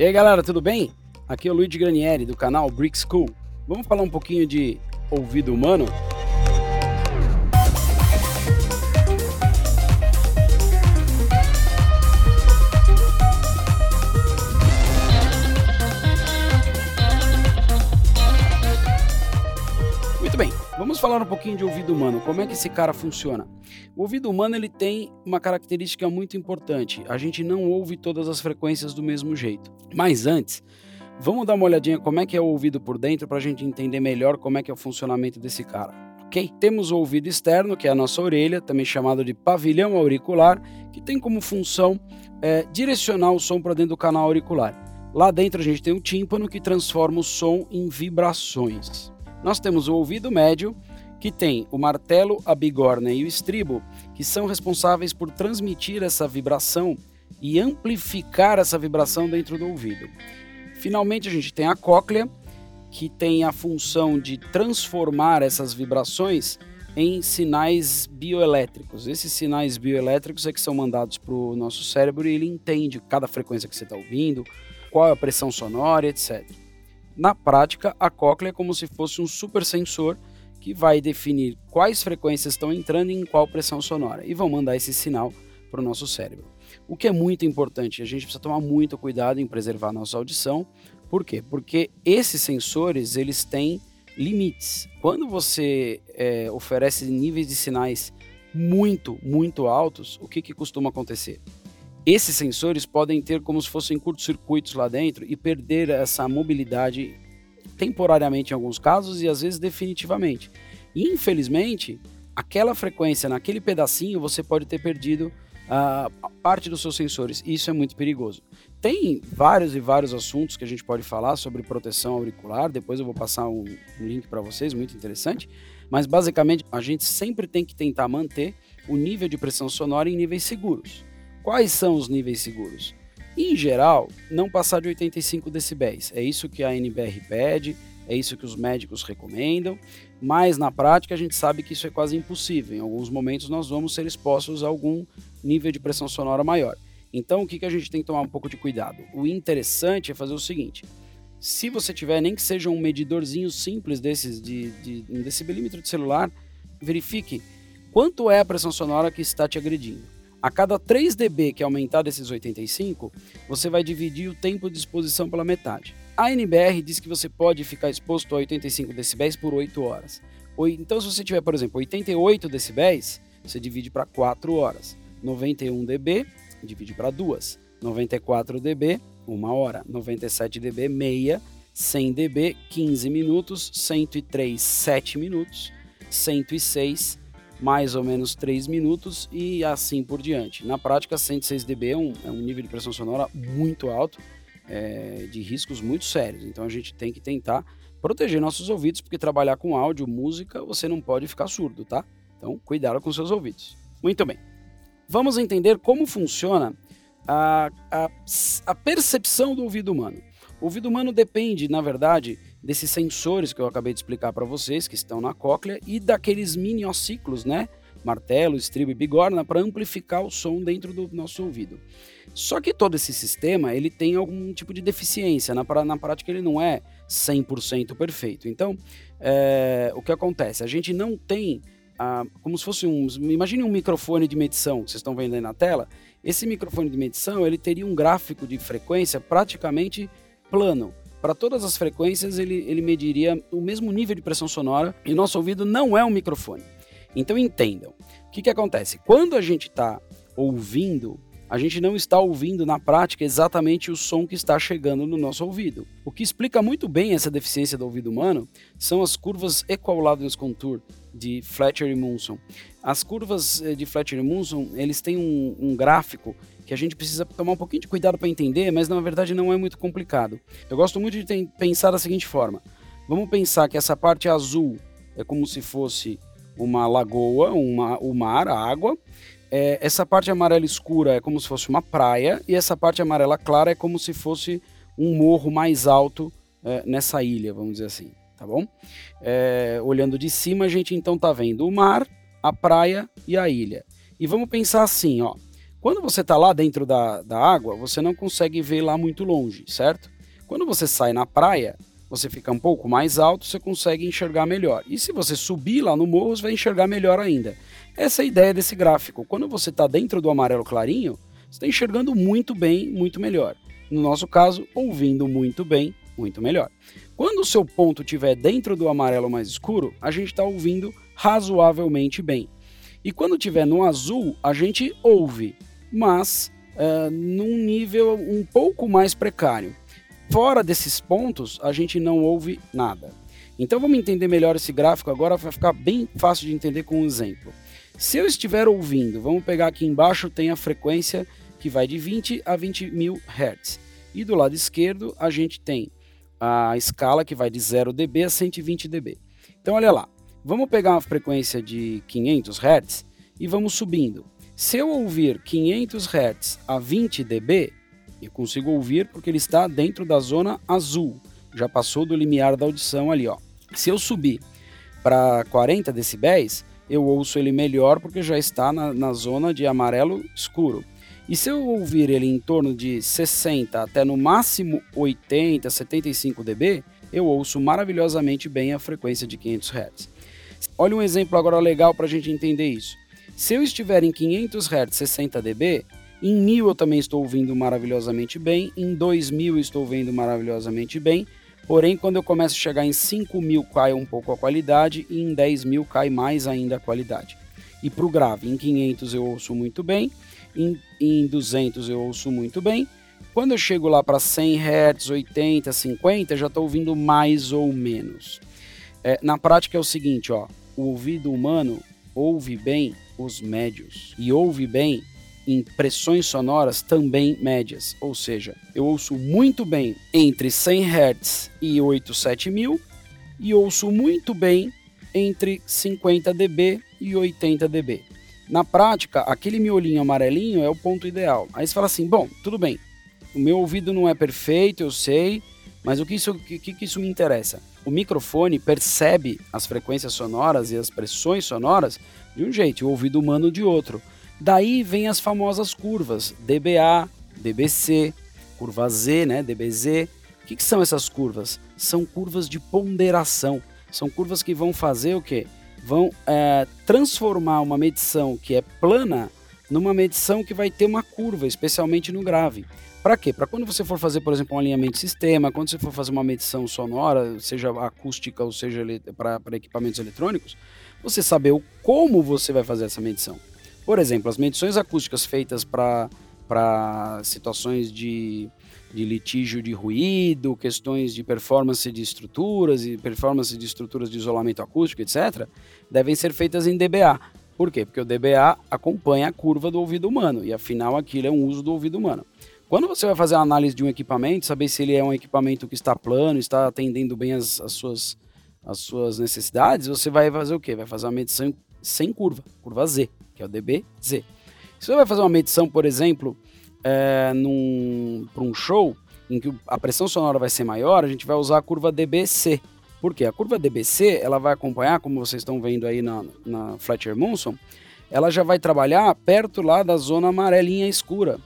E aí galera, tudo bem? Aqui é o Luigi Granieri do canal Brick School. Vamos falar um pouquinho de ouvido humano? Falar um pouquinho de ouvido humano. Como é que esse cara funciona? O ouvido humano ele tem uma característica muito importante. A gente não ouve todas as frequências do mesmo jeito. Mas antes, vamos dar uma olhadinha como é que é o ouvido por dentro para a gente entender melhor como é que é o funcionamento desse cara. Ok? Temos o ouvido externo, que é a nossa orelha, também chamado de pavilhão auricular, que tem como função é, direcionar o som para dentro do canal auricular. Lá dentro a gente tem o tímpano que transforma o som em vibrações. Nós temos o ouvido médio, que tem o martelo, a bigorna e o estribo, que são responsáveis por transmitir essa vibração e amplificar essa vibração dentro do ouvido. Finalmente, a gente tem a cóclea, que tem a função de transformar essas vibrações em sinais bioelétricos. Esses sinais bioelétricos é que são mandados para o nosso cérebro e ele entende cada frequência que você está ouvindo, qual é a pressão sonora, etc. Na prática, a cóclea é como se fosse um super sensor que vai definir quais frequências estão entrando e em qual pressão sonora e vão mandar esse sinal para o nosso cérebro. O que é muito importante, a gente precisa tomar muito cuidado em preservar nossa audição. Por quê? Porque esses sensores eles têm limites. Quando você é, oferece níveis de sinais muito, muito altos, o que, que costuma acontecer? Esses sensores podem ter como se fossem curtos-circuitos lá dentro e perder essa mobilidade temporariamente em alguns casos e às vezes definitivamente. E, infelizmente, aquela frequência naquele pedacinho você pode ter perdido a uh, parte dos seus sensores. E isso é muito perigoso. Tem vários e vários assuntos que a gente pode falar sobre proteção auricular. Depois eu vou passar um, um link para vocês, muito interessante. Mas basicamente a gente sempre tem que tentar manter o nível de pressão sonora em níveis seguros. Quais são os níveis seguros? Em geral, não passar de 85 decibéis. É isso que a NBR pede, é isso que os médicos recomendam, mas na prática a gente sabe que isso é quase impossível. Em alguns momentos nós vamos ser expostos a algum nível de pressão sonora maior. Então o que, que a gente tem que tomar um pouco de cuidado? O interessante é fazer o seguinte: se você tiver nem que seja um medidorzinho simples desses de, de um decibelímetro de celular, verifique quanto é a pressão sonora que está te agredindo. A cada 3 dB que aumentar desses 85, você vai dividir o tempo de exposição pela metade. A NBR diz que você pode ficar exposto a 85 decibéis por 8 horas. Então, se você tiver, por exemplo, 88 decibéis, você divide para 4 horas. 91 dB, divide para 2. 94 dB, 1 hora. 97 dB, meia. 100 dB, 15 minutos. 103, 7 minutos. 106, mais ou menos 3 minutos e assim por diante. Na prática, 106 dB é um, é um nível de pressão sonora muito alto, é, de riscos muito sérios. Então a gente tem que tentar proteger nossos ouvidos, porque trabalhar com áudio, música, você não pode ficar surdo, tá? Então cuidado com seus ouvidos. Muito bem. Vamos entender como funciona a, a, a percepção do ouvido humano. O ouvido humano depende, na verdade, desses sensores que eu acabei de explicar para vocês, que estão na cóclea, e daqueles mini ossículos, né? Martelo, estribo e bigorna, para amplificar o som dentro do nosso ouvido. Só que todo esse sistema ele tem algum tipo de deficiência, na, na prática ele não é 100% perfeito. Então, é, o que acontece? A gente não tem ah, como se fosse um. Imagine um microfone de medição que vocês estão vendo aí na tela. Esse microfone de medição ele teria um gráfico de frequência praticamente plano. Para todas as frequências, ele, ele mediria o mesmo nível de pressão sonora e nosso ouvido não é um microfone. Então entendam. O que, que acontece? Quando a gente está ouvindo, a gente não está ouvindo na prática exatamente o som que está chegando no nosso ouvido. O que explica muito bem essa deficiência do ouvido humano são as curvas Equal Contour de Fletcher e Munson. As curvas eh, de Fletcher e Munson, eles têm um, um gráfico que a gente precisa tomar um pouquinho de cuidado para entender, mas na verdade não é muito complicado. Eu gosto muito de pensar da seguinte forma: vamos pensar que essa parte azul é como se fosse uma lagoa, uma, o mar, a água. É, essa parte amarela escura é como se fosse uma praia, e essa parte amarela clara é como se fosse um morro mais alto é, nessa ilha, vamos dizer assim, tá bom? É, olhando de cima, a gente então tá vendo o mar, a praia e a ilha. E vamos pensar assim, ó. Quando você está lá dentro da, da água, você não consegue ver lá muito longe, certo? Quando você sai na praia, você fica um pouco mais alto, você consegue enxergar melhor. E se você subir lá no morro, você vai enxergar melhor ainda. Essa é a ideia desse gráfico. Quando você está dentro do amarelo clarinho, você está enxergando muito bem, muito melhor. No nosso caso, ouvindo muito bem, muito melhor. Quando o seu ponto estiver dentro do amarelo mais escuro, a gente está ouvindo razoavelmente bem. E quando estiver no azul, a gente ouve, mas uh, num nível um pouco mais precário. Fora desses pontos, a gente não ouve nada. Então vamos entender melhor esse gráfico agora, vai ficar bem fácil de entender com um exemplo. Se eu estiver ouvindo, vamos pegar aqui embaixo, tem a frequência que vai de 20 a 20 mil Hz. E do lado esquerdo a gente tem a escala que vai de 0 dB a 120 dB. Então olha lá, vamos pegar uma frequência de 500 Hz e vamos subindo. Se eu ouvir 500 Hz a 20 dB, eu consigo ouvir porque ele está dentro da zona azul. Já passou do limiar da audição ali, ó. Se eu subir para 40 decibéis, eu ouço ele melhor porque já está na, na zona de amarelo escuro. E se eu ouvir ele em torno de 60 até no máximo 80, 75 dB, eu ouço maravilhosamente bem a frequência de 500 Hz. Olha um exemplo agora legal para a gente entender isso. Se eu estiver em 500 Hz 60 dB, em 1000 eu também estou ouvindo maravilhosamente bem, em 2000 eu estou ouvindo maravilhosamente bem, porém quando eu começo a chegar em 5000 cai um pouco a qualidade e em 10.000 cai mais ainda a qualidade. E para o grave, em 500 eu ouço muito bem, em, em 200 eu ouço muito bem, quando eu chego lá para 100 Hz, 80, 50, já estou ouvindo mais ou menos. É, na prática é o seguinte, ó, o ouvido humano ouve bem os médios e ouve bem em pressões sonoras também médias, ou seja, eu ouço muito bem entre 100 Hz e 8, 7000 e ouço muito bem entre 50 dB e 80 dB. Na prática, aquele miolinho amarelinho é o ponto ideal. Aí você fala assim: bom, tudo bem, o meu ouvido não é perfeito, eu sei, mas o que isso, que, que isso me interessa? O microfone percebe as frequências sonoras e as pressões sonoras de um jeito, o ouvido humano de outro. Daí vem as famosas curvas DBA, DBC, curva Z, né, DBZ. O que, que são essas curvas? São curvas de ponderação. São curvas que vão fazer o quê? Vão é, transformar uma medição que é plana numa medição que vai ter uma curva, especialmente no grave. Para quê? Para quando você for fazer, por exemplo, um alinhamento de sistema, quando você for fazer uma medição sonora, seja acústica ou seja para equipamentos eletrônicos, você saber o, como você vai fazer essa medição. Por exemplo, as medições acústicas feitas para situações de, de litígio de ruído, questões de performance de estruturas e performance de estruturas de isolamento acústico, etc., devem ser feitas em dBA. Por quê? Porque o dBA acompanha a curva do ouvido humano e afinal aquilo é um uso do ouvido humano. Quando você vai fazer a análise de um equipamento, saber se ele é um equipamento que está plano, está atendendo bem as, as, suas, as suas necessidades, você vai fazer o quê? Vai fazer uma medição sem curva, curva Z, que é o DBZ. Se você vai fazer uma medição, por exemplo, é, para um show em que a pressão sonora vai ser maior, a gente vai usar a curva DBC. Por quê? A curva DBC ela vai acompanhar, como vocês estão vendo aí na, na Fletcher Munson, ela já vai trabalhar perto lá da zona amarelinha escura.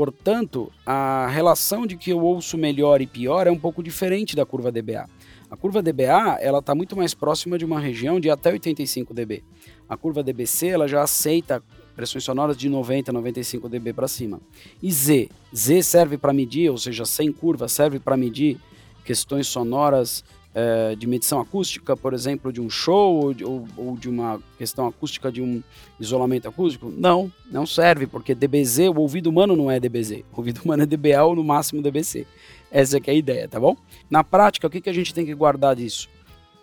Portanto, a relação de que eu ouço melhor e pior é um pouco diferente da curva dBA. A curva dBA ela está muito mais próxima de uma região de até 85 dB. A curva dBC ela já aceita pressões sonoras de 90 a 95 dB para cima. E Z, Z serve para medir, ou seja, sem curva serve para medir questões sonoras é, de medição acústica, por exemplo, de um show ou de, ou, ou de, uma questão acústica de um isolamento acústico? Não, não serve, porque DBZ, o ouvido humano não é DBZ. O ouvido humano é DBA ou no máximo DBC. Essa é, é a ideia, tá bom? Na prática, o que, que a gente tem que guardar disso?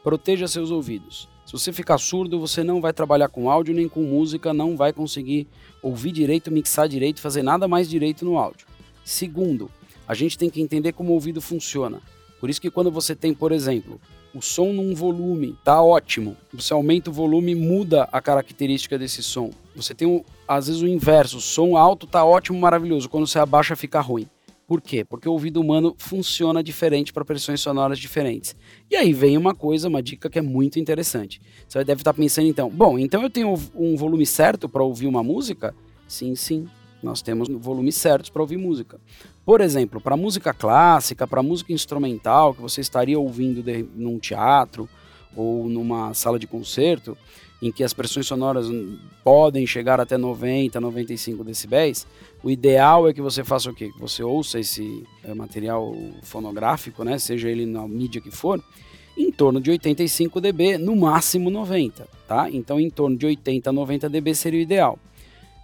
Proteja seus ouvidos. Se você ficar surdo, você não vai trabalhar com áudio nem com música, não vai conseguir ouvir direito, mixar direito, fazer nada mais direito no áudio. Segundo, a gente tem que entender como o ouvido funciona. Por isso que quando você tem, por exemplo, o som num volume, tá ótimo. Você aumenta o volume, muda a característica desse som. Você tem, às vezes, o inverso. O som alto tá ótimo, maravilhoso. Quando você abaixa, fica ruim. Por quê? Porque o ouvido humano funciona diferente para pressões sonoras diferentes. E aí vem uma coisa, uma dica que é muito interessante. Você deve estar pensando então, bom, então eu tenho um volume certo para ouvir uma música? Sim, sim. Nós temos volumes certos para ouvir música. Por exemplo, para música clássica, para música instrumental que você estaria ouvindo de, num teatro ou numa sala de concerto, em que as pressões sonoras podem chegar até 90, 95 decibéis, o ideal é que você faça o quê? Que você ouça esse eh, material fonográfico, né, seja ele na mídia que for, em torno de 85 dB, no máximo 90, tá? Então, em torno de 80 a 90 dB seria o ideal.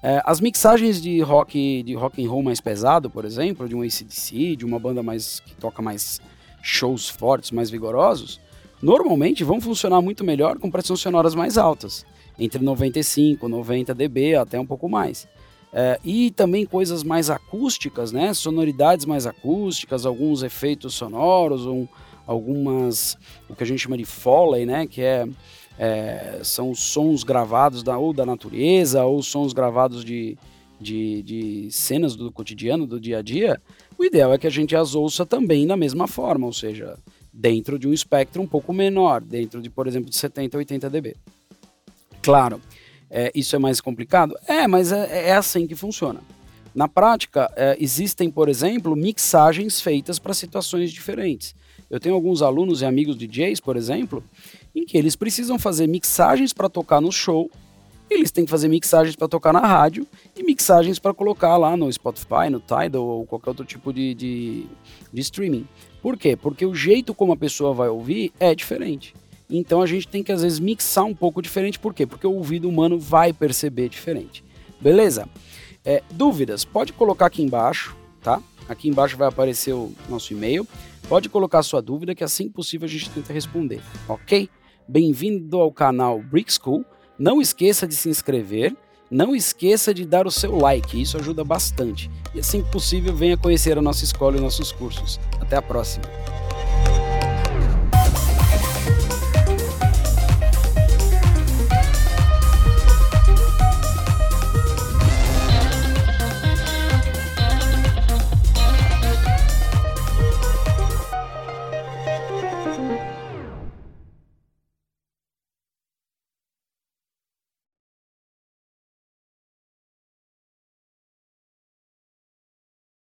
É, as mixagens de rock de rock and roll mais pesado, por exemplo, de um ACDC, de uma banda mais que toca mais shows fortes, mais vigorosos, normalmente vão funcionar muito melhor com pressões sonoras mais altas, entre 95, 90 dB até um pouco mais. É, e também coisas mais acústicas, né? Sonoridades mais acústicas, alguns efeitos sonoros, um, algumas o que a gente chama de foley, né? Que é, é são sons gravados da, ou da natureza ou sons gravados de, de, de cenas do cotidiano, do dia a dia. O ideal é que a gente as ouça também da mesma forma, ou seja, dentro de um espectro um pouco menor, dentro de, por exemplo, de 70 a 80 dB. Claro, é, isso é mais complicado? É, mas é, é assim que funciona. Na prática, é, existem, por exemplo, mixagens feitas para situações diferentes. Eu tenho alguns alunos e amigos DJs, por exemplo, em que eles precisam fazer mixagens para tocar no show, eles têm que fazer mixagens para tocar na rádio e mixagens para colocar lá no Spotify, no Tidal ou qualquer outro tipo de, de, de streaming. Por quê? Porque o jeito como a pessoa vai ouvir é diferente. Então a gente tem que às vezes mixar um pouco diferente, por quê? Porque o ouvido humano vai perceber diferente. Beleza? É, dúvidas? Pode colocar aqui embaixo, tá? Aqui embaixo vai aparecer o nosso e-mail. Pode colocar sua dúvida que assim que possível a gente tenta responder, ok? Bem-vindo ao canal Brick School. Não esqueça de se inscrever, não esqueça de dar o seu like, isso ajuda bastante. E assim que possível, venha conhecer a nossa escola e nossos cursos. Até a próxima!